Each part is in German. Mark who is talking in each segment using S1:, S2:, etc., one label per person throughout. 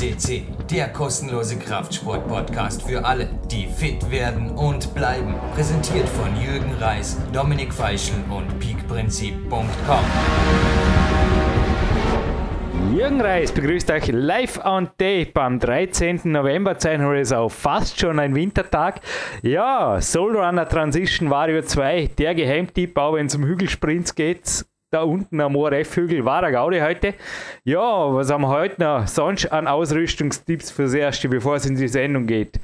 S1: FCC, der kostenlose Kraftsport-Podcast für alle, die fit werden und bleiben. Präsentiert von Jürgen Reis, Dominik Feischl und peakprinzip.com.
S2: Jürgen Reis begrüßt euch live on tape am 13. November. Zeichnen es auf fast schon ein Wintertag. Ja, Soul Runner Transition Vario 2, der Geheimtipp, auch wenn es um Hügelsprints geht da unten am ORF-Hügel war der Gaudi heute. Ja, was haben wir heute noch sonst an Ausrüstungstipps fürs Erste, bevor es in die Sendung geht?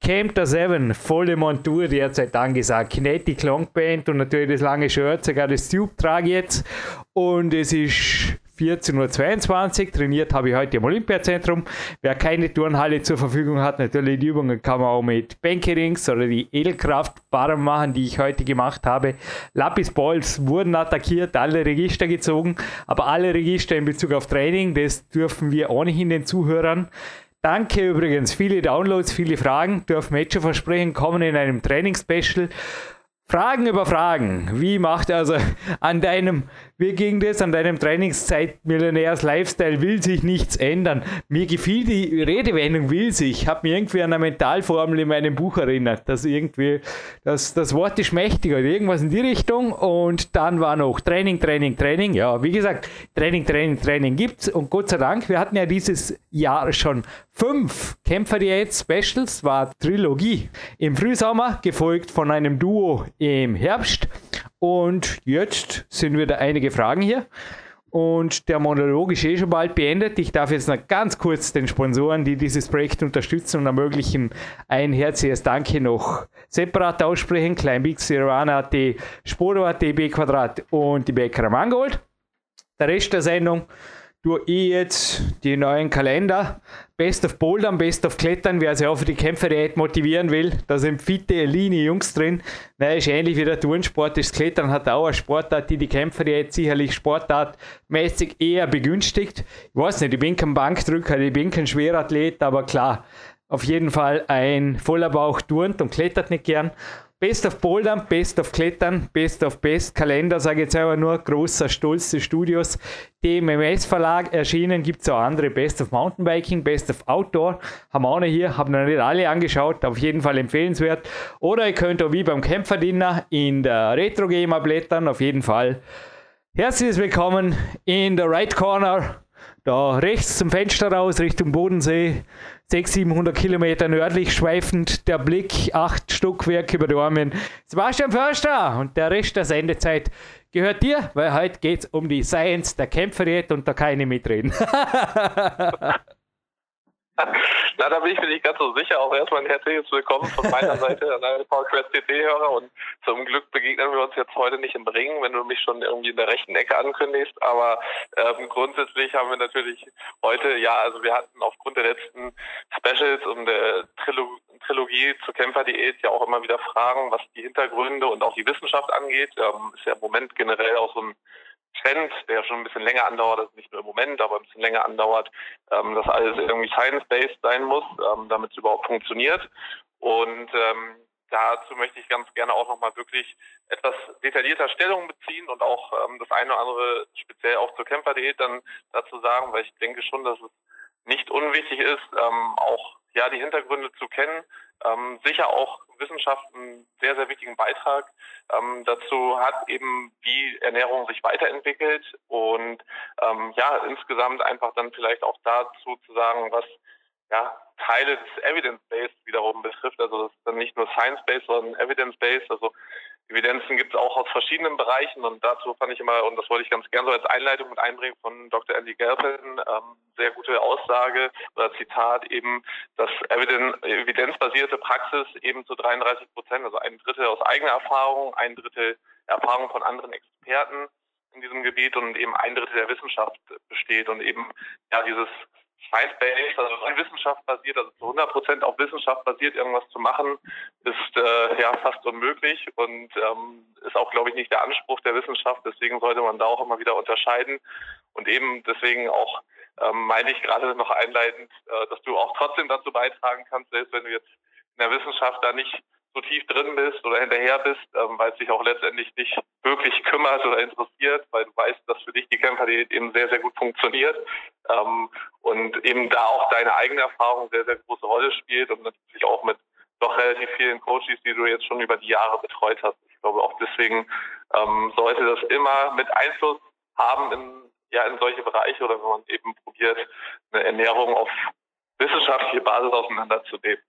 S2: Camp der 7, volle Montur derzeit angesagt. Kinetic Long Band und natürlich das lange Shirt, sogar das Tube trage jetzt. Und es ist 14.22 Uhr. Trainiert habe ich heute im Olympiazentrum. Wer keine Turnhalle zur Verfügung hat, natürlich die Übungen kann man auch mit Bänkerings oder die Edelkraftbarren machen, die ich heute gemacht habe. Lapis Balls wurden attackiert, alle Register gezogen, aber alle Register in Bezug auf Training, das dürfen wir ohnehin den Zuhörern. Danke übrigens, viele Downloads, viele Fragen, dürfen wir jetzt schon versprechen, kommen in einem Trainingsspecial. Fragen über Fragen. Wie macht also an deinem wie ging das an deinem Trainingszeit Millionärs Lifestyle? Will sich nichts ändern. Mir gefiel die Redewendung will sich. Hat mir irgendwie an eine Mentalformel in meinem Buch erinnert. dass irgendwie, das, das Wort ist mächtiger, irgendwas in die Richtung. Und dann war noch Training, Training, Training. Ja, wie gesagt, Training, Training, Training gibt's. Und Gott sei Dank, wir hatten ja dieses Jahr schon fünf Kämpfer Diät Specials, war Trilogie im Frühsommer, gefolgt von einem Duo im Herbst. Und jetzt sind wieder einige Fragen hier. Und der Monolog ist eh schon bald beendet. Ich darf jetzt noch ganz kurz den Sponsoren, die dieses Projekt unterstützen und ermöglichen, ein herzliches Danke noch separat aussprechen. Kleinbig, Sirvana.at, Sporo.at, B Quadrat und die Bäcker Mangold. Der Rest der Sendung tue ich jetzt die neuen Kalender. Best of Bouldern, Best of Klettern, wer sich auch für die Kämpferdiät motivieren will. Da sind fitte, leane Jungs drin. Naja, ist ähnlich wie der Turnsport. Das Klettern hat auch eine Sportart, die die Kämpferdiät sicherlich sportartmäßig eher begünstigt. Ich weiß nicht, ich bin kein Bankdrücker, ich bin kein Schwerathlet, aber klar, auf jeden Fall ein voller Bauch turnt und klettert nicht gern. Best of Bouldern, Best of Klettern, Best of Best Kalender, sage ich jetzt einfach nur, großer Stolz des Studios. DMMS Verlag erschienen, gibt es auch andere, Best of Mountainbiking, Best of Outdoor, haben wir auch noch hier, haben noch nicht alle angeschaut, auf jeden Fall empfehlenswert. Oder ihr könnt auch wie beim Kämpferdiener in der Retro Gamer blättern, auf jeden Fall. Herzlich willkommen in der Right Corner, da rechts zum Fenster raus, Richtung Bodensee. 600, 700 Kilometer nördlich schweifend der Blick, acht Stockwerke über Dormen. Sebastian Förster und der Rest der Sendezeit gehört dir, weil heute geht es um die Science der Kämpferdiät und da keine mitreden.
S3: Na, da bin ich mir nicht ganz so sicher. Auch erstmal ein herzliches Willkommen von meiner Seite an alle PowerQuest CT-Hörer. Und zum Glück begegnen wir uns jetzt heute nicht im Ring, wenn du mich schon irgendwie in der rechten Ecke ankündigst. Aber ähm, grundsätzlich haben wir natürlich heute, ja, also wir hatten aufgrund der letzten Specials und der Trilogie, Trilogie zur Kämpferdiät ja auch immer wieder Fragen, was die Hintergründe und auch die Wissenschaft angeht. Ähm, ist ja im Moment generell auch so ein Trend, der schon ein bisschen länger andauert, das ist nicht nur im Moment, aber ein bisschen länger andauert, ähm, dass alles irgendwie science-based sein muss, ähm, damit es überhaupt funktioniert. Und ähm, dazu möchte ich ganz gerne auch nochmal wirklich etwas detaillierter Stellung beziehen und auch ähm, das eine oder andere speziell auch zur Kämpferdiät dann dazu sagen, weil ich denke schon, dass es nicht unwichtig ist, ähm, auch ja die Hintergründe zu kennen. Ähm, sicher auch Wissenschaft einen sehr, sehr wichtigen Beitrag ähm, dazu hat, eben wie Ernährung sich weiterentwickelt und ähm, ja, insgesamt einfach dann vielleicht auch dazu zu sagen, was ja, Teile des Evidence-Based wiederum betrifft. Also das ist dann nicht nur Science-Based, sondern Evidence-Based. Also Evidenzen gibt es auch aus verschiedenen Bereichen und dazu fand ich immer, und das wollte ich ganz gerne so als Einleitung mit einbringen von Dr. Andy Galpin, ähm, sehr gute Aussage oder Zitat eben, dass evidenzbasierte Praxis eben zu 33 Prozent, also ein Drittel aus eigener Erfahrung, ein Drittel Erfahrung von anderen Experten in diesem Gebiet und eben ein Drittel der Wissenschaft besteht und eben ja dieses Science-based, also rein Wissenschaft basiert, also zu 100 Prozent auf Wissenschaft basiert irgendwas zu machen, ist äh, ja fast unmöglich und ähm, ist auch, glaube ich, nicht der Anspruch der Wissenschaft. Deswegen sollte man da auch immer wieder unterscheiden und eben deswegen auch ähm, meine ich gerade noch einleitend, äh, dass du auch trotzdem dazu beitragen kannst, selbst wenn du jetzt in der Wissenschaft da nicht so tief drin bist oder hinterher bist, ähm, weil es dich auch letztendlich nicht wirklich kümmert oder interessiert, weil du weißt, dass für dich die Kämpferdiät eben sehr, sehr gut funktioniert ähm, und eben da auch deine eigene Erfahrung sehr, sehr große Rolle spielt und natürlich auch mit doch relativ vielen Coaches, die du jetzt schon über die Jahre betreut hast. Ich glaube auch deswegen ähm, sollte das immer mit Einfluss haben in, ja, in solche Bereiche oder wenn man eben probiert, eine Ernährung auf wissenschaftliche Basis auseinanderzunehmen.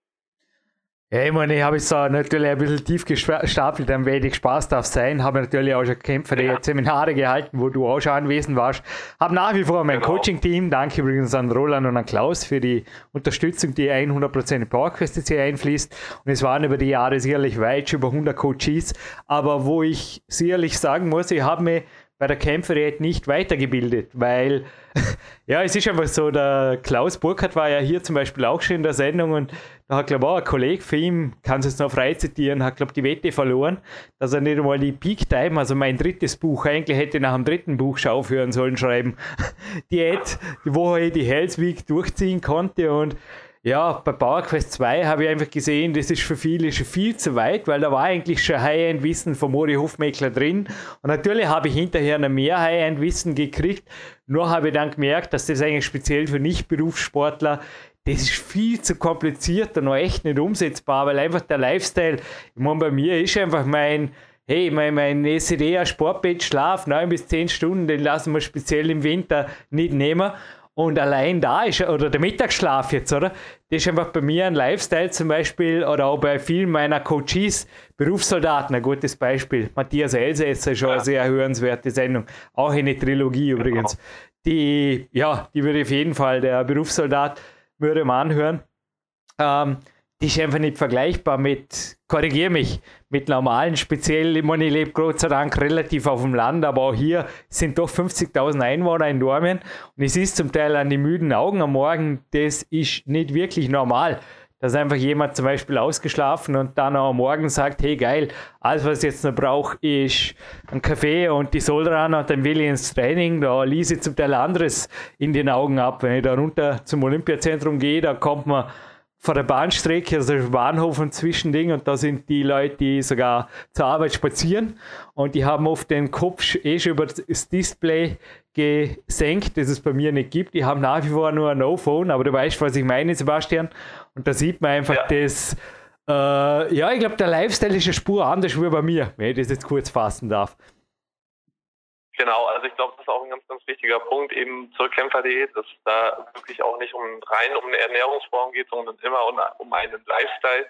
S2: Ja, ich meine, ich habe es natürlich ein bisschen tief gestapelt, ein wenig Spaß darf sein. Habe natürlich auch schon Kämpfer, ja. Seminare gehalten, wo du auch schon anwesend warst. Habe nach wie vor mein genau. Coaching-Team. Danke übrigens an Roland und an Klaus für die Unterstützung, die 100% in PowerQuest hier einfließt. Und es waren über die Jahre sicherlich weit über 100 Coaches. Aber wo ich sicherlich sagen muss, ich habe mich bei der Kämpferät nicht weitergebildet, weil ja, es ist einfach so, der Klaus Burkhardt war ja hier zum Beispiel auch schon in der Sendung und da hat, glaube ich, auch ein Kollege von ihm, kann es jetzt noch frei zitieren, hat, glaube ich, die Wette verloren, dass er nicht einmal die Peak Time, also mein drittes Buch, eigentlich hätte nach dem dritten Buch schon aufhören sollen schreiben, Diät, wo er die Hells Week durchziehen konnte und ja, bei PowerQuest 2 habe ich einfach gesehen, das ist für viele schon viel zu weit, weil da war eigentlich schon High-End-Wissen von Mori Hofmeckler drin. Und natürlich habe ich hinterher noch mehr High-End-Wissen gekriegt. Nur habe ich dann gemerkt, dass das eigentlich speziell für Nicht-Berufssportler das ist viel zu kompliziert und noch echt nicht umsetzbar, weil einfach der Lifestyle, ich meine, bei mir ist einfach mein, hey, mein, mein ECDA Sportbett Schlaf, 9 bis 10 Stunden, den lassen wir speziell im Winter nicht nehmen. Und allein da ist, oder der Mittagsschlaf jetzt, oder? Das ist einfach bei mir ein Lifestyle zum Beispiel, oder auch bei vielen meiner Coaches, Berufssoldaten, ein gutes Beispiel. Matthias Elsässer ist schon eine sehr hörenswerte Sendung. Auch eine Trilogie übrigens. Genau. Die, ja, die würde auf jeden Fall, der Berufssoldat würde man anhören. Ähm, die ist einfach nicht vergleichbar mit, korrigiere mich, mit normalen, speziell, ich meine, ich lebe Gott sei Dank relativ auf dem Land, aber auch hier sind doch 50.000 Einwohner in Dormien und es ist zum Teil an die müden Augen am Morgen, das ist nicht wirklich normal. Dass einfach jemand zum Beispiel ausgeschlafen und dann am Morgen sagt, hey geil, alles was ich jetzt noch brauche, ist ein Kaffee und die Solrunner und dann will ich ins Training, da ließ ich zum Teil anderes in den Augen ab. Wenn ich da runter zum Olympiazentrum gehe, da kommt man vor der Bahnstrecke, also der Bahnhof und Zwischending und da sind die Leute, die sogar zur Arbeit spazieren und die haben oft den Kopf eh schon über das Display gesenkt, das es bei mir nicht gibt. Die haben nach wie vor nur ein No-Phone, aber du weißt, was ich meine, Sebastian. Und da sieht man einfach ja. das, äh, ja, ich glaube, der Lifestyle ist eine Spur anders wie bei mir, wenn ich das jetzt kurz fassen darf.
S3: Genau, also ich glaube, das ist auch ein ganz, ganz wichtiger Punkt eben zur Kämpferdiät, dass da wirklich auch nicht um rein um eine Ernährungsform geht, sondern immer um, um einen Lifestyle.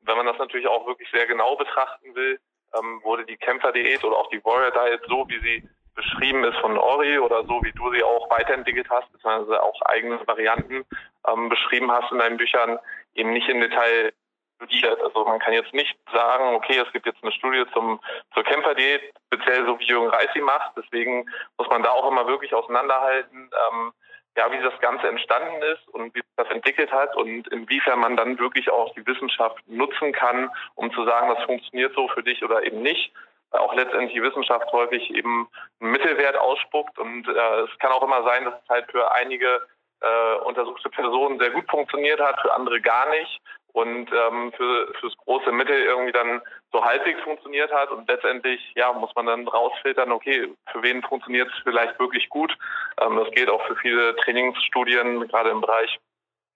S3: Und wenn man das natürlich auch wirklich sehr genau betrachten will, ähm, wurde die Kämpferdiät oder auch die Warrior Diet so, wie sie beschrieben ist von Ori oder so, wie du sie auch weiterentwickelt hast, beziehungsweise auch eigene Varianten ähm, beschrieben hast in deinen Büchern, eben nicht im Detail studiert. Also man kann jetzt nicht sagen, okay, es gibt jetzt eine Studie zum, zur Kämpferdiät, speziell so wie Jürgen Reis sie macht. Deswegen muss man da auch immer wirklich auseinanderhalten, ähm, ja, wie das Ganze entstanden ist und wie sich das entwickelt hat und inwiefern man dann wirklich auch die Wissenschaft nutzen kann, um zu sagen, das funktioniert so für dich oder eben nicht. Auch letztendlich die Wissenschaft häufig eben einen Mittelwert ausspuckt und äh, es kann auch immer sein, dass es halt für einige äh, untersuchte Personen sehr gut funktioniert hat, für andere gar nicht und ähm, für fürs große Mittel irgendwie dann so halbwegs funktioniert hat und letztendlich ja muss man dann rausfiltern, okay, für wen funktioniert es vielleicht wirklich gut. Ähm, das gilt auch für viele Trainingsstudien, gerade im Bereich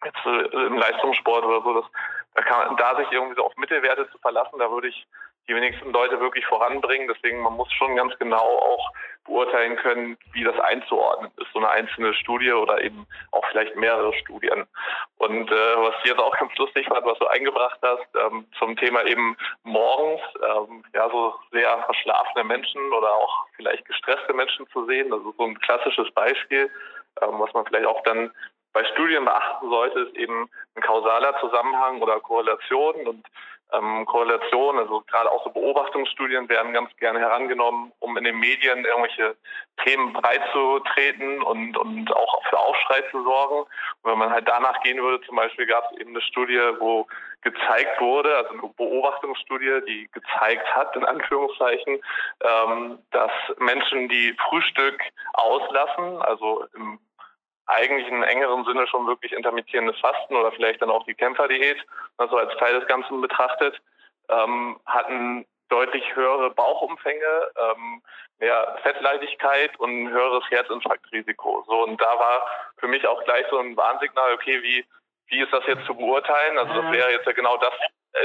S3: jetzt äh, im Leistungssport oder so, dass da kann da sich irgendwie so auf Mittelwerte zu verlassen, da würde ich die wenigsten Leute wirklich voranbringen. Deswegen man muss schon ganz genau auch beurteilen können, wie das einzuordnen ist, so eine einzelne Studie oder eben auch vielleicht mehrere Studien. Und äh, was jetzt auch ganz lustig fand, was du eingebracht hast, ähm, zum Thema eben morgens, ähm, ja, so sehr verschlafene Menschen oder auch vielleicht gestresste Menschen zu sehen. Das ist so ein klassisches Beispiel, ähm, was man vielleicht auch dann bei Studien beachten sollte, ist eben ein kausaler Zusammenhang oder Korrelation und ähm, Korrelation, also gerade auch so Beobachtungsstudien werden ganz gerne herangenommen, um in den Medien irgendwelche Themen breitzutreten und, und auch für Aufschrei zu sorgen. Und wenn man halt danach gehen würde, zum Beispiel gab es eben eine Studie, wo gezeigt wurde, also eine Beobachtungsstudie, die gezeigt hat, in Anführungszeichen, ähm, dass Menschen, die Frühstück auslassen, also im eigentlich in engeren Sinne schon wirklich intermittierendes Fasten oder vielleicht dann auch die Kämpferdiät, also als Teil des Ganzen betrachtet, ähm, hatten deutlich höhere Bauchumfänge, ähm, mehr Fettleidigkeit und ein höheres Herzinfarktrisiko. So und da war für mich auch gleich so ein Warnsignal, okay, wie wie ist das jetzt zu beurteilen? Also das wäre jetzt ja genau das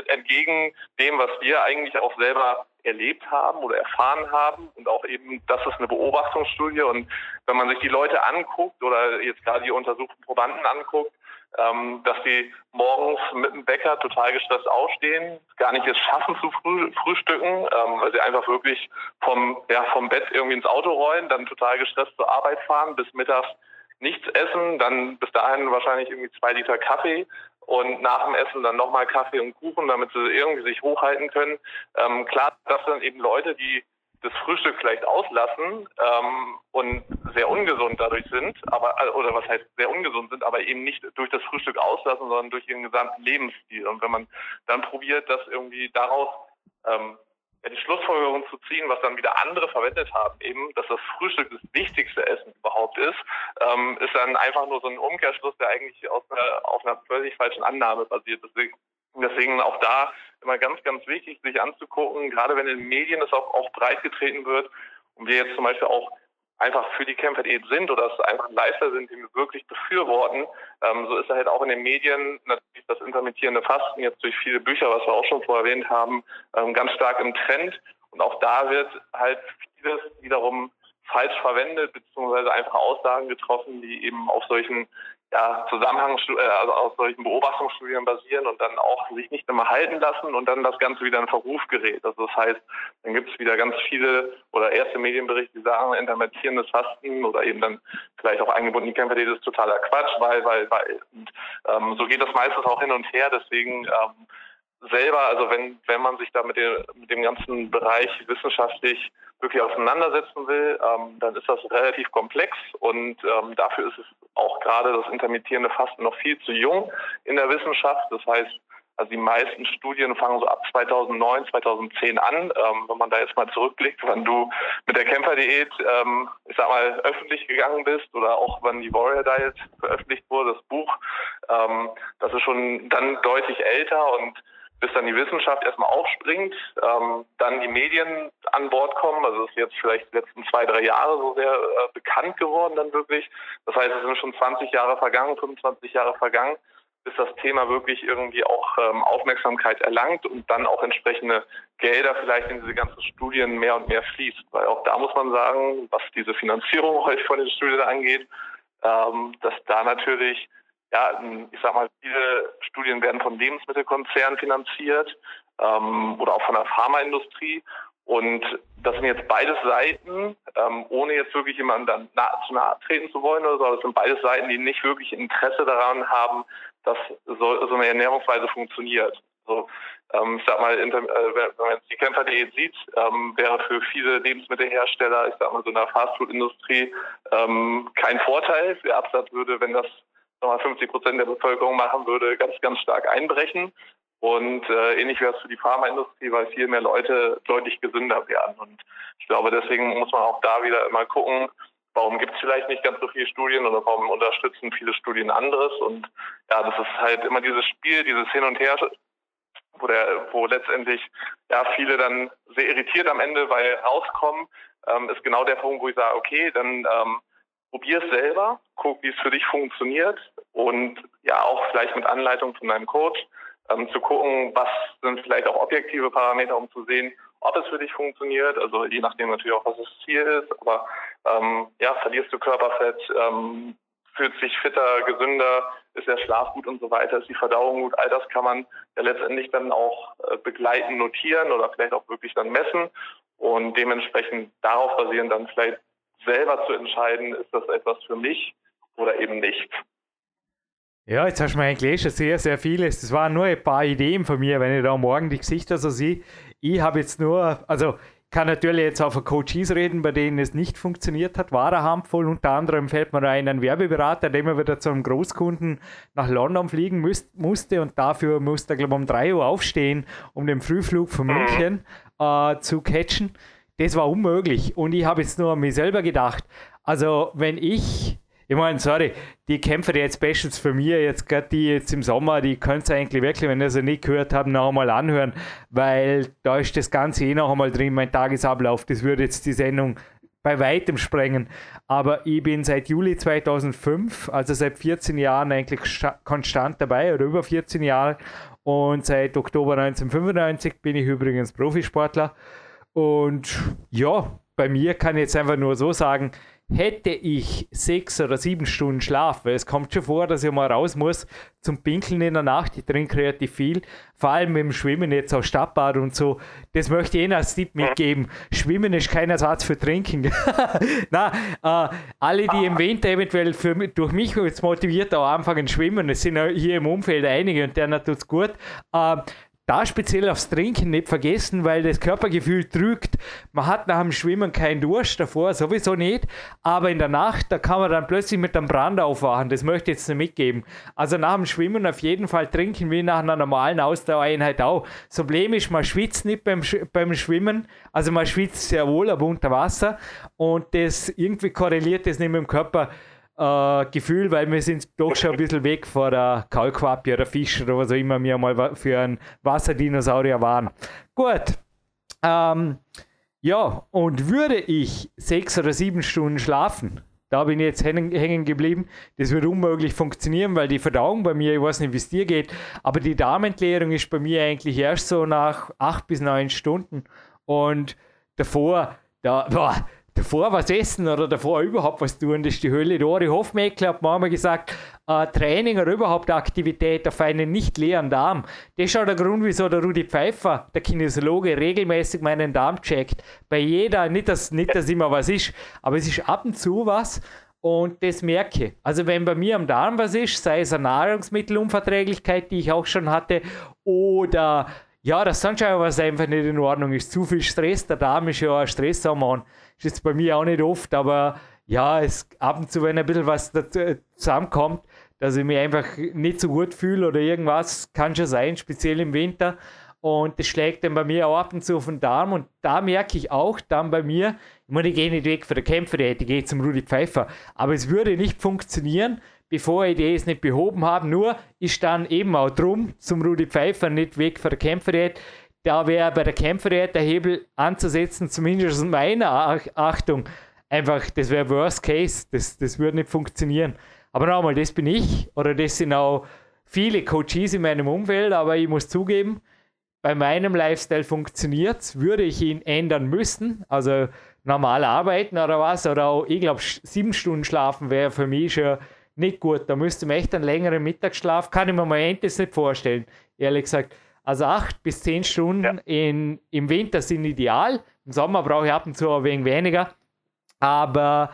S3: entgegen dem, was wir eigentlich auch selber erlebt haben oder erfahren haben. Und auch eben, das ist eine Beobachtungsstudie. Und wenn man sich die Leute anguckt oder jetzt gerade die untersuchten Probanden anguckt, ähm, dass die morgens mit dem Bäcker total gestresst aufstehen, gar nicht es schaffen zu früh, frühstücken, ähm, weil sie einfach wirklich vom, ja, vom Bett irgendwie ins Auto rollen, dann total gestresst zur Arbeit fahren, bis mittags nichts essen, dann bis dahin wahrscheinlich irgendwie zwei Liter Kaffee und nach dem Essen dann nochmal Kaffee und Kuchen, damit sie irgendwie sich hochhalten können. Ähm, klar, das sind eben Leute, die das Frühstück vielleicht auslassen ähm, und sehr ungesund dadurch sind, aber äh, oder was heißt sehr ungesund sind, aber eben nicht durch das Frühstück auslassen, sondern durch ihren gesamten Lebensstil. Und wenn man dann probiert, das irgendwie daraus ähm, ja, die Schlussfolgerung zu ziehen, was dann wieder andere verwendet haben, eben, dass das Frühstück das wichtigste Essen überhaupt ist, ähm, ist dann einfach nur so ein Umkehrschluss, der eigentlich aus einer, auf einer völlig falschen Annahme basiert. Deswegen, deswegen auch da immer ganz, ganz wichtig, sich anzugucken, gerade wenn in den Medien es auch, auch breit getreten wird und wir jetzt zum Beispiel auch einfach für die Kämpferdiät sind oder es einfach Leister sind, die wir wirklich befürworten. Ähm, so ist halt auch in den Medien natürlich das intermittierende Fasten jetzt durch viele Bücher, was wir auch schon vorher erwähnt haben, ähm, ganz stark im Trend. Und auch da wird halt vieles wiederum falsch verwendet, beziehungsweise einfach Aussagen getroffen, die eben auf solchen ja, Zusammenhang, äh, also aus solchen Beobachtungsstudien basieren und dann auch sich nicht immer halten lassen und dann das Ganze wieder in Verruf gerät. Also das heißt, dann gibt es wieder ganz viele oder erste Medienberichte, die sagen, intermittierendes Fasten oder eben dann vielleicht auch eingebunden, die Kämpfer, das ist totaler Quatsch, weil, weil, weil. Und ähm, so geht das meistens auch hin und her. Deswegen ähm, selber, also wenn, wenn man sich da mit dem, mit dem ganzen Bereich wissenschaftlich wirklich auseinandersetzen will, ähm, dann ist das relativ komplex und ähm, dafür ist es auch gerade das intermittierende Fasten noch viel zu jung in der Wissenschaft. Das heißt, also die meisten Studien fangen so ab 2009, 2010 an. Ähm, wenn man da jetzt mal zurückblickt, wann du mit der Kämpferdiät, ähm, ich sag mal, öffentlich gegangen bist oder auch wann die Warrior Diet veröffentlicht wurde, das Buch, ähm, das ist schon dann deutlich älter und bis dann die Wissenschaft erstmal aufspringt, ähm, dann die Medien an Bord kommen. Also ist jetzt vielleicht die letzten zwei, drei Jahre so sehr äh, bekannt geworden dann wirklich. Das heißt, es sind schon 20 Jahre vergangen, 25 Jahre vergangen, bis das Thema wirklich irgendwie auch ähm, Aufmerksamkeit erlangt und dann auch entsprechende Gelder vielleicht in diese ganzen Studien mehr und mehr fließt. Weil auch da muss man sagen, was diese Finanzierung heute von den Studien angeht, ähm, dass da natürlich ja, ich sag mal, viele Studien werden von Lebensmittelkonzernen finanziert ähm, oder auch von der Pharmaindustrie. Und das sind jetzt beides Seiten, ähm, ohne jetzt wirklich jemandem dann nah, zu nahe treten zu wollen oder so, aber es sind beides Seiten, die nicht wirklich Interesse daran haben, dass so, so eine Ernährungsweise funktioniert. So, ähm, ich sag mal, äh, wenn man jetzt die Kämpferdiät sieht, ähm, wäre für viele Lebensmittelhersteller, ich sag mal so in der Fastfood-Industrie, ähm, kein Vorteil. Der Absatz würde, wenn das nochmal 50 Prozent der Bevölkerung machen würde, ganz, ganz stark einbrechen. Und äh, ähnlich wäre es für die Pharmaindustrie, weil viel mehr Leute deutlich gesünder werden. Und ich glaube, deswegen muss man auch da wieder immer gucken, warum gibt es vielleicht nicht ganz so viele Studien oder warum unterstützen viele Studien anderes. Und ja, das ist halt immer dieses Spiel, dieses Hin und Her, wo, der, wo letztendlich ja viele dann sehr irritiert am Ende, weil rauskommen, ähm, ist genau der Punkt, wo ich sage, okay, dann ähm, probier es selber, guck, wie es für dich funktioniert und ja auch vielleicht mit Anleitung von deinem Coach ähm, zu gucken, was sind vielleicht auch objektive Parameter, um zu sehen, ob es für dich funktioniert. Also je nachdem natürlich auch, was das Ziel ist. Aber ähm, ja, verlierst du Körperfett, ähm, fühlt sich fitter, gesünder, ist der Schlaf gut und so weiter, ist die Verdauung gut. All das kann man ja letztendlich dann auch äh, begleiten, notieren oder vielleicht auch wirklich dann messen und dementsprechend darauf basieren dann vielleicht selber zu entscheiden, ist das etwas für mich oder eben nicht.
S2: Ja, jetzt hast du mir eigentlich schon sehr, sehr vieles. Das waren nur ein paar Ideen von mir, wenn ich da morgen die Gesichter so sehe. Ich habe jetzt nur, also kann natürlich jetzt auch von Coaches reden, bei denen es nicht funktioniert hat, war er harmvoll. Unter anderem fällt mir ein, ein Werbeberater, der immer wieder zu einem Großkunden nach London fliegen müsst, musste und dafür musste er, glaube ich, um 3 Uhr aufstehen, um den Frühflug von München äh, zu catchen das war unmöglich. Und ich habe jetzt nur an mich selber gedacht, also wenn ich Ich meine, sorry, die Kämpfer, die jetzt Specials für mich, jetzt gerade die jetzt im Sommer, die könnt ihr eigentlich wirklich, wenn ihr sie nicht gehört habt, noch einmal anhören, weil da ist das Ganze eh noch einmal drin, mein Tagesablauf. Das würde jetzt die Sendung bei weitem sprengen. Aber ich bin seit Juli 2005, also seit 14 Jahren eigentlich konstant dabei oder über 14 Jahre. Und seit Oktober 1995 bin ich übrigens Profisportler. Und ja, bei mir kann ich jetzt einfach nur so sagen, hätte ich sechs oder sieben Stunden Schlaf, weil es kommt schon vor, dass ich mal raus muss zum Pinkeln in der Nacht, ich trinke relativ viel, vor allem mit dem Schwimmen jetzt auch Stadtbad und so, das möchte ich Ihnen als Tipp mitgeben. Schwimmen ist kein Ersatz für Trinken. Na, äh, alle, die im Winter eventuell für, durch mich jetzt motiviert auch anfangen schwimmen, es sind hier im Umfeld einige und denen tut es gut, äh, da speziell aufs Trinken nicht vergessen, weil das Körpergefühl trügt. Man hat nach dem Schwimmen keinen Durst davor, sowieso nicht. Aber in der Nacht, da kann man dann plötzlich mit einem Brand aufwachen. Das möchte ich jetzt nicht mitgeben. Also nach dem Schwimmen auf jeden Fall trinken, wie nach einer normalen Ausdauereinheit auch. Das Problem ist, man schwitzt nicht beim, beim Schwimmen. Also man schwitzt sehr wohl, aber unter Wasser. Und das irgendwie korreliert das nicht mit dem Körper äh, Gefühl, weil wir sind doch schon ein bisschen weg vor der Kaulquappe oder Fisch oder was auch immer wir mal für einen Wasserdinosaurier waren. Gut. Ähm, ja, und würde ich sechs oder sieben Stunden schlafen, da bin ich jetzt hängen geblieben. Das wird unmöglich funktionieren, weil die Verdauung bei mir, ich weiß nicht, wie es dir geht, aber die Darmentleerung ist bei mir eigentlich erst so nach acht bis neun Stunden. Und davor, da, boah, davor was essen oder davor überhaupt was tun, das ist die Hölle. Ich hoffe, ich habe manchmal gesagt, äh, Training oder überhaupt Aktivität auf einen nicht leeren Darm. Das ist auch der Grund, wieso der Rudi Pfeiffer, der Kinesiologe, regelmäßig meinen Darm checkt. Bei jeder, nicht dass, nicht, dass immer was ist, aber es ist ab und zu was. Und das merke ich. Also wenn bei mir am Darm was ist, sei es eine Nahrungsmittelunverträglichkeit, die ich auch schon hatte, oder ja, das sonst was einfach nicht in Ordnung ist. Zu viel Stress, der Darm ist ja ein Stresshormon. Ist jetzt bei mir auch nicht oft, aber ja, es ab und zu, wenn ein bisschen was dazu, äh, zusammenkommt, dass ich mich einfach nicht so gut fühle oder irgendwas, kann schon sein, speziell im Winter. Und das schlägt dann bei mir auch ab und zu auf den Darm. Und da merke ich auch dann bei mir, ich meine, ich gehe nicht weg von der Kämpferdiät, ich gehe zum Rudi Pfeiffer. Aber es würde nicht funktionieren, bevor ich das nicht behoben habe. Nur ist dann eben auch drum zum Rudi Pfeiffer nicht weg von der Kämpferdiät da wäre bei der Kämpferdiät der Hebel anzusetzen, zumindest in meiner Achtung, einfach, das wäre Worst Case, das, das würde nicht funktionieren. Aber nochmal, das bin ich oder das sind auch viele Coaches in meinem Umfeld, aber ich muss zugeben, bei meinem Lifestyle funktioniert es, würde ich ihn ändern müssen, also normal arbeiten oder was, oder auch, ich glaube, sieben Stunden schlafen wäre für mich schon nicht gut. Da müsste man echt einen längeren Mittagsschlaf, kann ich mir im Moment das nicht vorstellen, ehrlich gesagt. Also acht bis zehn Stunden ja. in, im Winter sind ideal. Im Sommer brauche ich ab und zu ein wenig weniger. Aber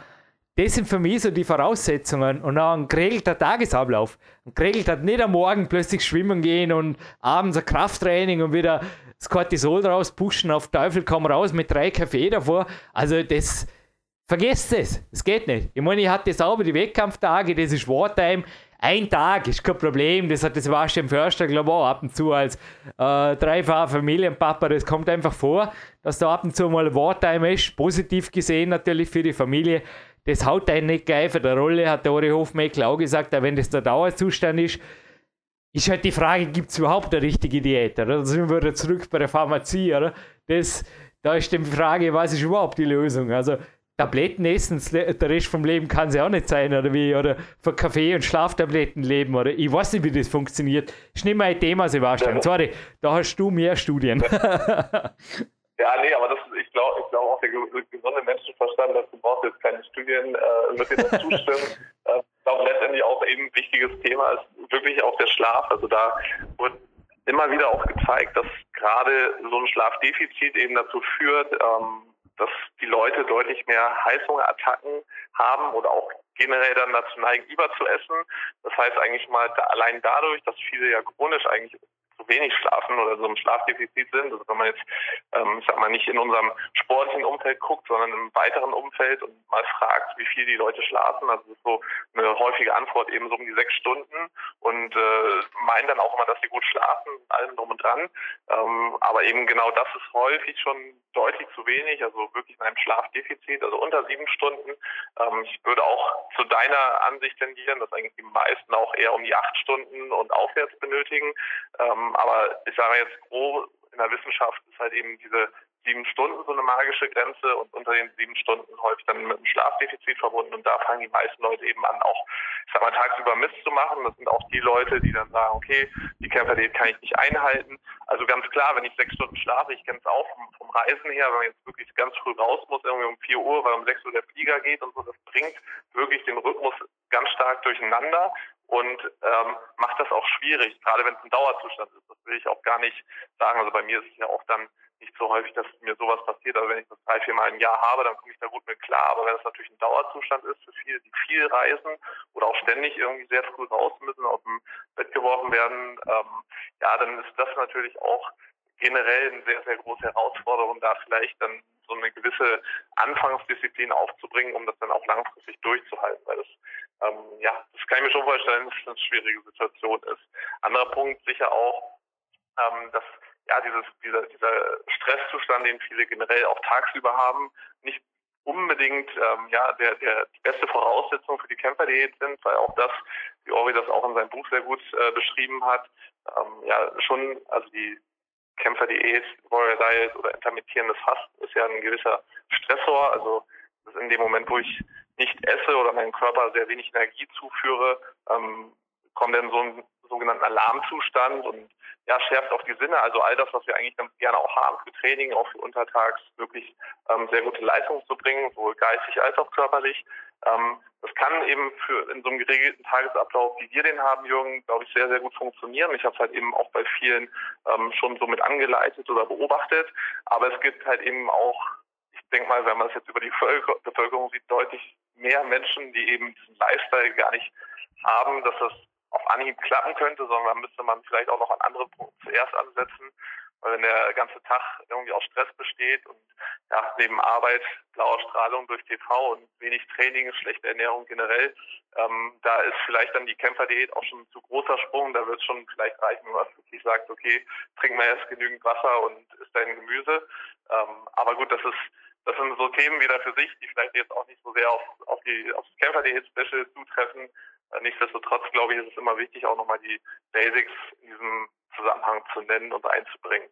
S2: das sind für mich so die Voraussetzungen und auch ein geregelter Tagesablauf. Ein geregelter, nicht am Morgen plötzlich schwimmen gehen und abends ein Krafttraining und wieder das Cortisol rauspushen, auf Teufel komm raus mit drei Kaffee davor. Also das, vergesst es, es geht nicht. Ich meine, ich hatte sauber die Wettkampftage, das ist Wartime, ein Tag ist kein Problem. Das hat das Sebastian Förster, glaube ich, auch ab und zu als äh, dreifacher Familienpapa. Das kommt einfach vor, dass da ab und zu mal Wartime ist. Positiv gesehen natürlich für die Familie. Das haut einen nicht geil für der Rolle, hat der Ori Hofmeckler auch gesagt. Auch wenn das der Dauerzustand ist, ist halt die Frage, gibt es überhaupt eine richtige Diät? Oder? Da sind wir wieder zurück bei der Pharmazie. Oder? Das, da ist die Frage, was ist überhaupt die Lösung? Also Tabletten essen, der Rest vom Leben kann es ja auch nicht sein, oder wie? Oder von Kaffee und Schlaftabletten leben, oder ich weiß nicht, wie das funktioniert. Ist nicht mein Thema, Sebastian. Sorry, da hast du mehr Studien.
S3: Ja, nee, aber das, ich glaube ich glaub auch der gesunde Menschenverstand, dass du brauchst jetzt keine Studien, äh, wird dir das zustimmen. äh, ich glaube letztendlich auch eben ein wichtiges Thema ist wirklich auch der Schlaf. Also da wird immer wieder auch gezeigt, dass gerade so ein Schlafdefizit eben dazu führt, ähm, dass die Leute deutlich mehr Heißhungerattacken haben oder auch generell dann dazu neigen, überzuessen. Das heißt eigentlich mal allein dadurch, dass viele ja chronisch eigentlich wenig schlafen oder so im Schlafdefizit sind. Also wenn man jetzt, ähm, sag mal, nicht in unserem sportlichen Umfeld guckt, sondern im weiteren Umfeld und mal fragt, wie viel die Leute schlafen. Also das ist so eine häufige Antwort eben so um die sechs Stunden und äh, meinen dann auch immer, dass sie gut schlafen, allem drum und dran. Ähm, aber eben genau das ist häufig schon deutlich zu wenig, also wirklich in einem Schlafdefizit, also unter sieben Stunden. Ähm, ich würde auch zu deiner Ansicht tendieren, dass eigentlich die meisten auch eher um die acht Stunden und aufwärts benötigen. Ähm, aber ich sage jetzt grob, in der Wissenschaft ist halt eben diese sieben Stunden so eine magische Grenze und unter den sieben Stunden häufig dann mit einem Schlafdefizit verbunden und da fangen die meisten Leute eben an, auch, ich sag mal, tagsüber Mist zu machen. Das sind auch die Leute, die dann sagen, okay, die Kämpferdiät kann ich nicht einhalten. Also ganz klar, wenn ich sechs Stunden schlafe, ich kenne es auch vom, vom, Reisen her, wenn man jetzt wirklich ganz früh raus muss, irgendwie um vier Uhr, weil um sechs Uhr der Flieger geht und so, das bringt wirklich den Rhythmus ganz stark durcheinander und ähm, macht das auch schwierig, gerade wenn es ein Dauerzustand ist. Das will ich auch gar nicht sagen. Also bei mir ist es ja auch dann nicht so häufig, dass mir sowas passiert. Also wenn ich das drei, vier Mal im Jahr habe, dann komme ich da gut mit klar. Aber wenn es natürlich ein Dauerzustand ist für viele, die viel reisen oder auch ständig irgendwie sehr früh raus müssen, aus dem Bett geworfen werden, ähm, ja, dann ist das natürlich auch generell eine sehr, sehr große Herausforderung, da vielleicht dann so eine gewisse Anfangsdisziplin aufzubringen, um das dann auch langfristig durchzuhalten, weil das ähm, ja, das kann ich mir schon vorstellen, dass es eine schwierige Situation ist. Anderer Punkt sicher auch, ähm, dass ja dieses, dieser, dieser Stresszustand, den viele generell auch tagsüber haben, nicht unbedingt ähm, ja der, der die beste Voraussetzung für die Kämpferdiät sind, weil auch das, wie Ori das auch in seinem Buch sehr gut äh, beschrieben hat, ähm, ja schon, also die Kämpferdiät, Warrior Diet oder intermittierendes Fasten ist ja ein gewisser Stressor, also das ist in dem Moment, wo ich nicht esse oder meinem Körper sehr wenig Energie zuführe, ähm, kommt dann so ein sogenannten Alarmzustand und ja, schärft auch die Sinne. Also all das, was wir eigentlich ganz gerne auch haben für Training, auch für untertags wirklich ähm, sehr gute Leistung zu bringen, sowohl geistig als auch körperlich. Ähm, das kann eben für in so einem geregelten Tagesablauf, wie wir den haben, Jürgen, glaube ich, sehr, sehr gut funktionieren. Ich habe es halt eben auch bei vielen ähm, schon so mit angeleitet oder beobachtet. Aber es gibt halt eben auch, ich denke mal, wenn man es jetzt über die Bevölkerung sieht, deutlich mehr Menschen, die eben diesen Lifestyle gar nicht haben, dass das auf Anhieb klappen könnte, sondern da müsste man vielleicht auch noch an andere Punkte zuerst ansetzen. Weil wenn der ganze Tag irgendwie aus Stress besteht und ja, neben Arbeit, blauer Strahlung durch TV und wenig Training, schlechte Ernährung generell, ähm, da ist vielleicht dann die Kämpferdiät auch schon ein zu großer Sprung. Da wird es schon vielleicht reichen, wenn man wirklich sagt, okay, trink mal erst genügend Wasser und isst dein Gemüse. Ähm, aber gut, das ist das sind so Themen wieder für sich, die vielleicht jetzt auch nicht so sehr auf, auf die aufs Kämpferdiät-Special zutreffen. Äh, nichtsdestotrotz, glaube ich, ist es immer wichtig, auch nochmal die Basics in diesem Zusammenhang zu nennen und einzubringen.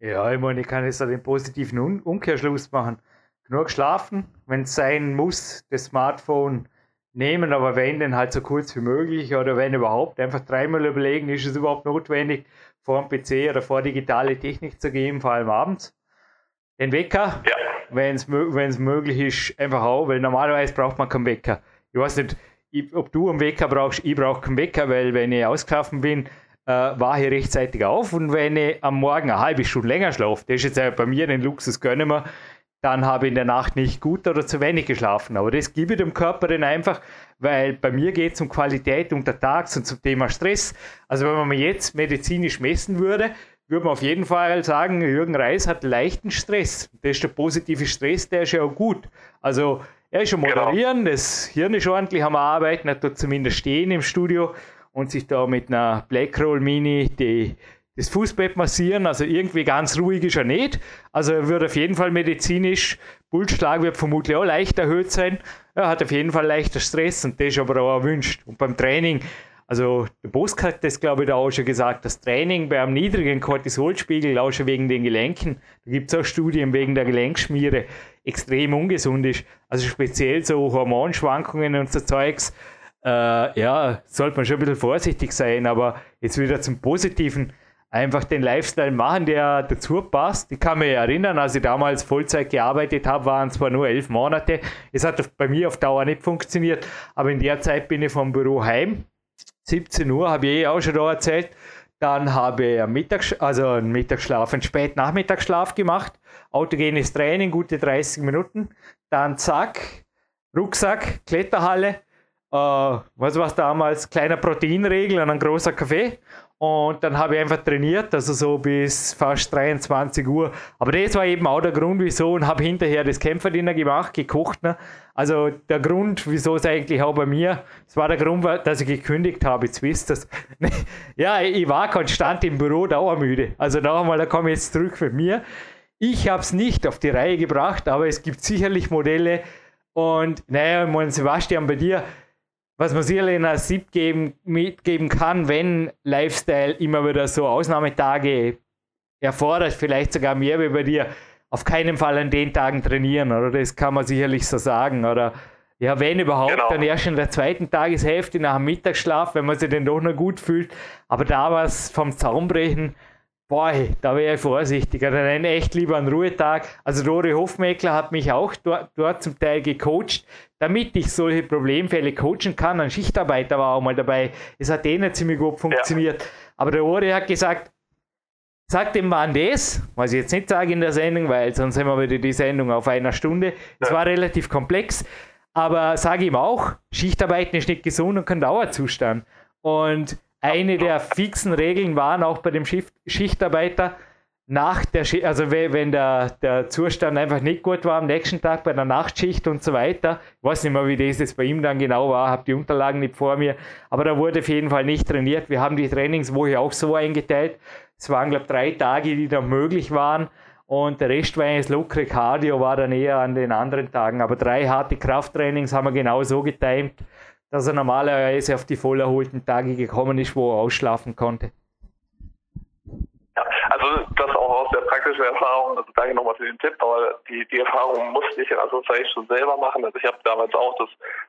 S2: Ja, ich meine, ich kann jetzt den positiven Un Umkehrschluss machen. Genug schlafen, wenn es sein muss, das Smartphone nehmen, aber wenn, dann halt so kurz wie möglich oder wenn überhaupt, einfach dreimal überlegen, ist es überhaupt notwendig, vor dem PC oder vor digitale Technik zu gehen, vor allem abends. Den Wecker, ja. wenn es möglich ist, einfach auch, weil normalerweise braucht man keinen Wecker. Ich weiß nicht, ich, ob du einen Wecker brauchst, ich brauche keinen Wecker, weil wenn ich ausgelaufen bin, äh, war ich rechtzeitig auf und wenn ich am Morgen eine halbe Stunde länger schlafe, das ist jetzt bei mir den Luxus gönnen wir, dann habe ich in der Nacht nicht gut oder zu wenig geschlafen. Aber das gebe ich dem Körper dann einfach, weil bei mir geht es um Qualität untertags und zum Thema Stress. Also wenn man jetzt medizinisch messen würde, würde man auf jeden Fall sagen, Jürgen Reis hat leichten Stress. Das ist der positive Stress, der ist ja auch gut. Also er ist schon genau. moderieren, genau. das Hirn ist ordentlich am Arbeiten, er tut zumindest stehen im Studio und sich da mit einer Blackroll Mini die, das Fußbett massieren. Also irgendwie ganz ruhig ist er nicht. Also er wird auf jeden Fall medizinisch, Pulsschlag wird vermutlich auch leicht erhöht sein. Er hat auf jeden Fall leichter Stress und das ist aber auch erwünscht. Und beim Training also der Bosk hat das, glaube ich, da auch schon gesagt, das Training bei einem niedrigen Cortisolspiegel, auch schon wegen den Gelenken, da gibt es auch Studien wegen der Gelenkschmiere, extrem ungesund ist. Also speziell so Hormonschwankungen und so Zeugs, äh, ja, sollte man schon ein bisschen vorsichtig sein, aber jetzt wieder zum Positiven, einfach den Lifestyle machen, der dazu passt. Ich kann mich erinnern, als ich damals Vollzeit gearbeitet habe, waren zwar nur elf Monate. Es hat bei mir auf Dauer nicht funktioniert, aber in der Zeit bin ich vom Büro heim 17 Uhr, habe ich eh auch schon da erzählt. Dann habe ich einen, Mittags also einen Mittagsschlaf, einen Spätnachmittagsschlaf gemacht. Autogenes Training, gute 30 Minuten. Dann zack, Rucksack, Kletterhalle. Äh, was war damals? Kleiner Proteinregel und ein großer Kaffee. Und dann habe ich einfach trainiert, also so bis fast 23 Uhr. Aber das war eben auch der Grund, wieso und habe hinterher das Kämpferdiener gemacht, gekocht. Ne? Also der Grund, wieso es eigentlich auch bei mir, es war der Grund, dass ich gekündigt habe, jetzt wisst ihr ja, ich war konstant im Büro dauermüde. Also noch einmal, da komme ich jetzt zurück für mir. Ich habe es nicht auf die Reihe gebracht, aber es gibt sicherlich Modelle. Und naja, mein Sebastian, bei dir, was man sicherlich in SIP geben, mitgeben kann, wenn Lifestyle immer wieder so Ausnahmetage erfordert, vielleicht sogar mehr wie bei dir, auf keinen Fall an den Tagen trainieren, oder? Das kann man sicherlich so sagen, oder? Ja, wenn überhaupt, genau. dann erst in der zweiten Tageshälfte nach dem Mittagsschlaf, wenn man sich dann doch noch gut fühlt. Aber da was vom Zaun brechen, boah, da wäre ich vorsichtiger. Dann echt lieber einen Ruhetag. Also Rory Hofmeckler hat mich auch dort, dort zum Teil gecoacht, damit ich solche Problemfälle coachen kann. Ein Schichtarbeiter war auch mal dabei. Es hat denen ziemlich gut funktioniert. Ja. Aber der Rory hat gesagt, sag dem Mann das, was ich jetzt nicht sage in der Sendung, weil sonst haben wir wieder die Sendung auf einer Stunde. Es ja. war relativ komplex. Aber sage ihm auch, Schichtarbeiten ist nicht gesund und kein Dauerzustand. Und eine der fixen Regeln waren auch bei dem Schichtarbeiter, nach der Schicht, also wenn der, der Zustand einfach nicht gut war am nächsten Tag bei der Nachtschicht und so weiter, ich weiß nicht mehr, wie das jetzt bei ihm dann genau war, habe die Unterlagen nicht vor mir, aber da wurde auf jeden Fall nicht trainiert. Wir haben die Trainingswoche auch so eingeteilt. Es waren, glaube ich, drei Tage, die dann möglich waren und der Rest war eigentlich lockere Cardio, war dann eher an den anderen Tagen. Aber drei harte Krafttrainings haben wir genau so getimt, dass er normalerweise auf die voll erholten Tage gekommen ist, wo er ausschlafen konnte.
S3: Also das auch aus der praktischen Erfahrung, also danke nochmal für den Tipp, aber die, die Erfahrung musste ich in Anführungszeichen schon selber machen. Also ich habe damals auch das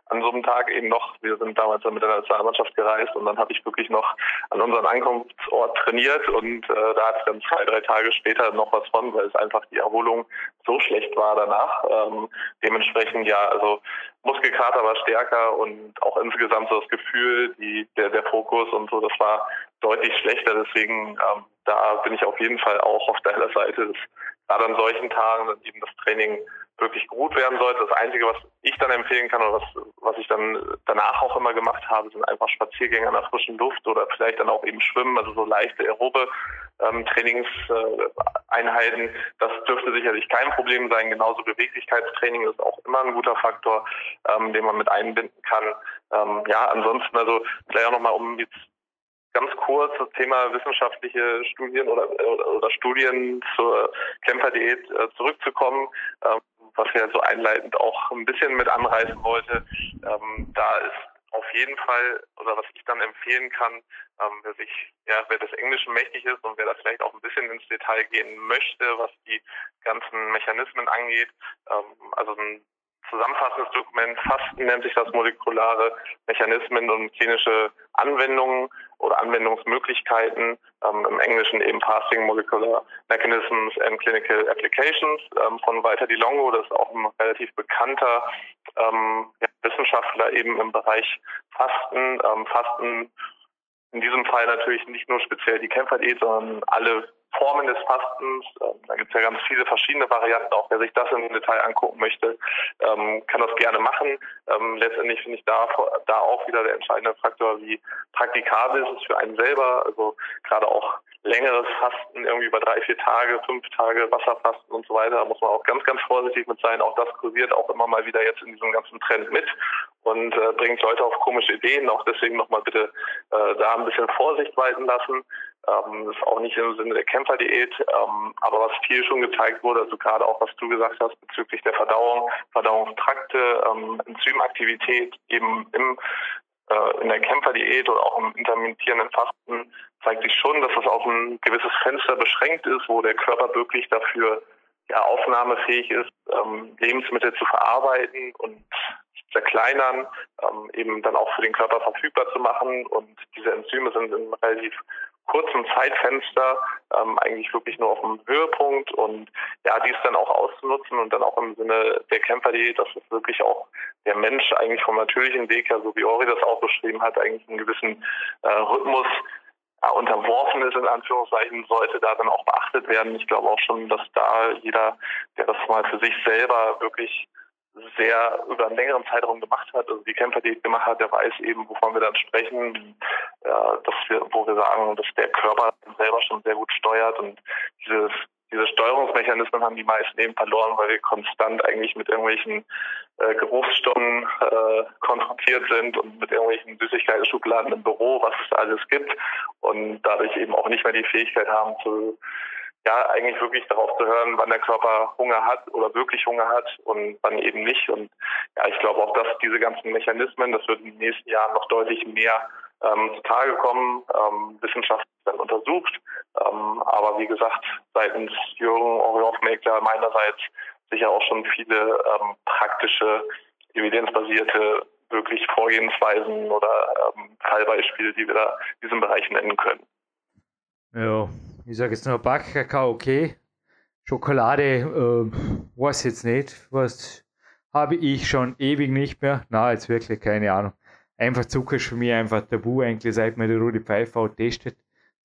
S3: an so einem Tag eben noch, wir sind damals mit der Nationalmannschaft gereist und dann habe ich wirklich noch an unseren Ankunftsort trainiert und äh, da hat es dann zwei, drei Tage später noch was von, weil es einfach die Erholung so schlecht war danach. Ähm, dementsprechend ja, also Muskelkater war stärker und auch insgesamt so das Gefühl, die, der, der Fokus und so, das war deutlich schlechter. Deswegen ähm, da bin ich auf jeden Fall auch auf deiner Seite, dass gerade an solchen Tagen eben das Training wirklich gut werden sollte. Das Einzige, was ich dann empfehlen kann oder was, was ich dann danach auch immer gemacht habe, sind einfach Spaziergänge an der frischen Luft oder vielleicht dann auch eben Schwimmen, also so leichte aerobe ähm, Trainingseinheiten. Das dürfte sicherlich kein Problem sein. Genauso Beweglichkeitstraining ist auch immer ein guter Faktor, ähm, den man mit einbinden kann. Ähm, ja, ansonsten, also vielleicht auch nochmal, um jetzt ganz kurz das Thema wissenschaftliche Studien oder, oder, Studien zur Kämpferdiät äh, zurückzukommen, ähm, was ja so einleitend auch ein bisschen mit anreißen wollte. Ähm, da ist auf jeden Fall, oder was ich dann empfehlen kann, ähm, wer sich, ja, wer des Englischen mächtig ist und wer da vielleicht auch ein bisschen ins Detail gehen möchte, was die ganzen Mechanismen angeht, also ein zusammenfassendes Dokument, Fasten nennt sich das molekulare Mechanismen und klinische Anwendungen oder Anwendungsmöglichkeiten, ähm, im Englischen eben Fasting Molecular Mechanisms and Clinical Applications ähm, von Walter Di Longo, das ist auch ein relativ bekannter ähm, ja, Wissenschaftler eben im Bereich Fasten. Ähm, Fasten in diesem Fall natürlich nicht nur speziell die Kämpferdiät, sondern alle Formen des Fastens. Ähm, da gibt es ja ganz viele verschiedene Varianten. Auch wer sich das im Detail angucken möchte, ähm, kann das gerne machen. Ähm, letztendlich finde ich da, da auch wieder der entscheidende Faktor, wie praktikabel ist es für einen selber. Also gerade auch längeres Fasten, irgendwie über drei, vier Tage, fünf Tage Wasserfasten und so weiter, da muss man auch ganz, ganz vorsichtig mit sein. Auch das kursiert auch immer mal wieder jetzt in diesem ganzen Trend mit und äh, bringt Leute auf komische Ideen. Auch deswegen nochmal bitte äh, da ein bisschen Vorsicht walten lassen. Ähm, das ist auch nicht im Sinne der Kämpferdiät, ähm, aber was viel schon gezeigt wurde, also gerade auch was du gesagt hast bezüglich der Verdauung, Verdauungstrakte, ähm, Enzymaktivität eben im äh, in der Kämpferdiät oder auch im intermittierenden Fasten zeigt sich schon, dass es auf ein gewisses Fenster beschränkt ist, wo der Körper wirklich dafür ja, aufnahmefähig ist, ähm, Lebensmittel zu verarbeiten und zerkleinern, ähm, eben dann auch für den Körper verfügbar zu machen. Und diese Enzyme sind in relativ kurzem Zeitfenster ähm, eigentlich wirklich nur auf dem Höhepunkt und ja, dies dann auch auszunutzen und dann auch im Sinne der Kämpferdiät, dass es wirklich auch der Mensch eigentlich vom natürlichen Weg her, so wie Ori das auch beschrieben hat, eigentlich einen gewissen äh, Rhythmus ja, unterworfen ist, in Anführungszeichen, sollte da dann auch beachtet werden. Ich glaube auch schon, dass da jeder, der das mal für sich selber wirklich sehr über einen längeren Zeitraum gemacht hat, also die Kämpfer, die gemacht hat, der weiß eben, wovon wir dann sprechen, äh, dass wir, wo wir sagen, dass der Körper selber schon sehr gut steuert und dieses diese Steuerungsmechanismen haben die meisten eben verloren, weil wir konstant eigentlich mit irgendwelchen äh, Geruchsstoffen äh, konfrontiert sind und mit irgendwelchen Süßigkeiten-Schubladen im Büro, was es alles gibt und dadurch eben auch nicht mehr die Fähigkeit haben zu ja, eigentlich wirklich darauf zu hören, wann der Körper Hunger hat oder wirklich Hunger hat und wann eben nicht. Und ja, ich glaube auch, dass diese ganzen Mechanismen, das wird in den nächsten Jahren noch deutlich mehr ähm, zutage kommen, ähm, wissenschaftlich dann untersucht. Ähm, aber wie gesagt, seitens Jürgen Orionmaker meinerseits sicher auch schon viele ähm, praktische, evidenzbasierte wirklich Vorgehensweisen oder ähm, Fallbeispiele, die wir da in diesem Bereich nennen können.
S2: Ja, ich sage jetzt nur Backkakao, okay. Schokolade, äh, weiß jetzt nicht, was habe ich schon ewig nicht mehr. Na, jetzt wirklich keine Ahnung. Einfach Zucker ist für mich einfach tabu, eigentlich seit mir der Rudi Pfeiffer testet.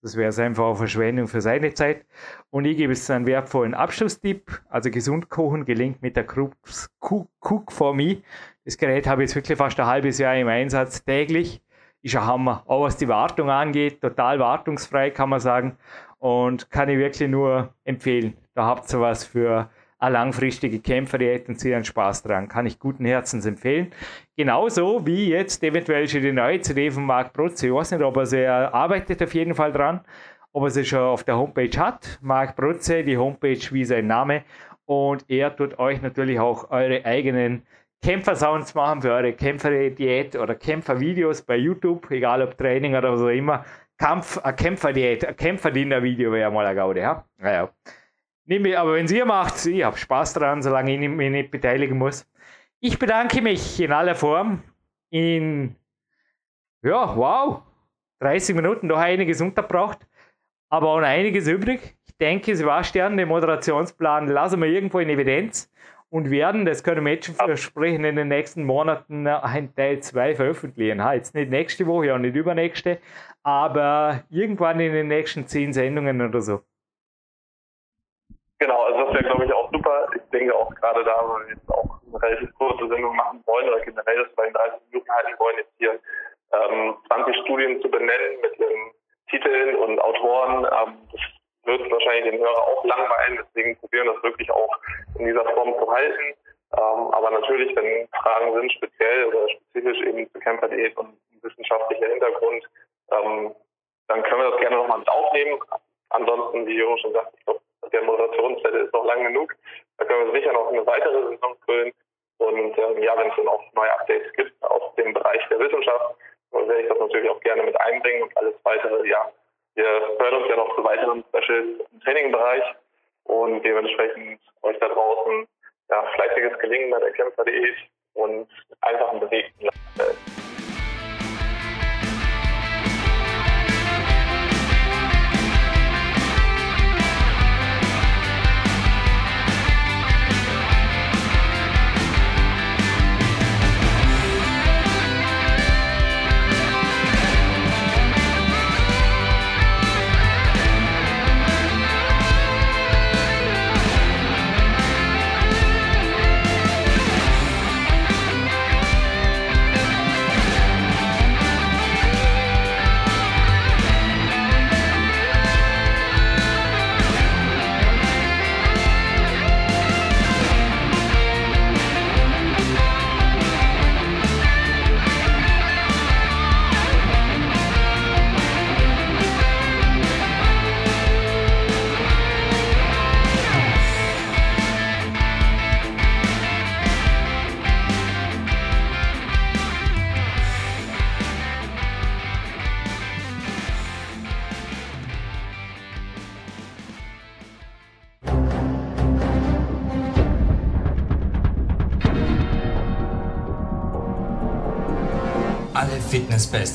S2: Das wäre einfach eine Verschwendung für seine Zeit. Und ich gebe es einen wertvollen Abschlusstipp. Also gesund kochen gelingt mit der Cook for Me. Das Gerät habe ich jetzt wirklich fast ein halbes Jahr im Einsatz täglich. Ist ein Hammer. Auch was die Wartung angeht, total wartungsfrei kann man sagen. Und kann ich wirklich nur empfehlen. Da habt ihr was für eine langfristige Kämpferdiät und sie einen Spaß dran. Kann ich guten Herzens empfehlen. Genauso wie jetzt eventuell schon die neue CD von Marc Protze. Ich weiß nicht, ob er sie arbeitet auf jeden Fall dran, ob er sie schon auf der Homepage hat. Marc Protze, die Homepage wie sein Name. Und er tut euch natürlich auch eure eigenen Kämpfersounds machen für eure Kämpferdiät oder Kämpfervideos bei YouTube, egal ob Training oder so immer. Kampf, eine Kämpferdiät, ein Kämpferdiener-Video wäre mal eine Gaude, ja? Naja. Nehme, aber wenn ihr macht, ich habe Spaß daran, solange ich mich nicht beteiligen muss. Ich bedanke mich in aller Form. In, ja, wow, 30 Minuten, noch einiges untergebracht, aber auch noch einiges übrig. Ich denke, Sebastian, den Moderationsplan lassen wir irgendwo in Evidenz und werden, das können wir jetzt schon versprechen, in den nächsten Monaten ein Teil 2 veröffentlichen. Ha, jetzt nicht nächste Woche, auch nicht übernächste, aber irgendwann in den nächsten 10 Sendungen oder so.
S3: Genau, also das wäre, glaube ich, auch super. Ich denke auch gerade da, weil wir jetzt auch eine relativ kurze Sendung machen wollen oder generell das bei den 30 Minuten halten wollen, jetzt hier ähm, 20 Studien zu benennen mit den Titeln und Autoren. Ähm, das wird wahrscheinlich den Hörer auch langweilen, deswegen probieren wir das wirklich auch in dieser Form zu halten. Ähm, aber natürlich, wenn Fragen sind, speziell oder spezifisch eben zu Kämpferdiät und wissenschaftlicher Hintergrund, ähm, dann können wir das gerne nochmal mit aufnehmen. Ansonsten, wie Jürgen schon sagt, ich glaube, der Moderationszettel ist noch lang genug. Da können wir sicher noch eine weitere Saison füllen. Und ähm, ja, wenn es dann auch neue Updates gibt aus dem Bereich der Wissenschaft, dann werde ich das natürlich auch gerne mit einbringen und alles weitere, ja. Wir hören uns ja noch zu weiteren Specials im Trainingbereich und dementsprechend euch da draußen ja, fleißiges Gelingen bei der Kämpfer.de und einfach einen bewegten Lifestyle.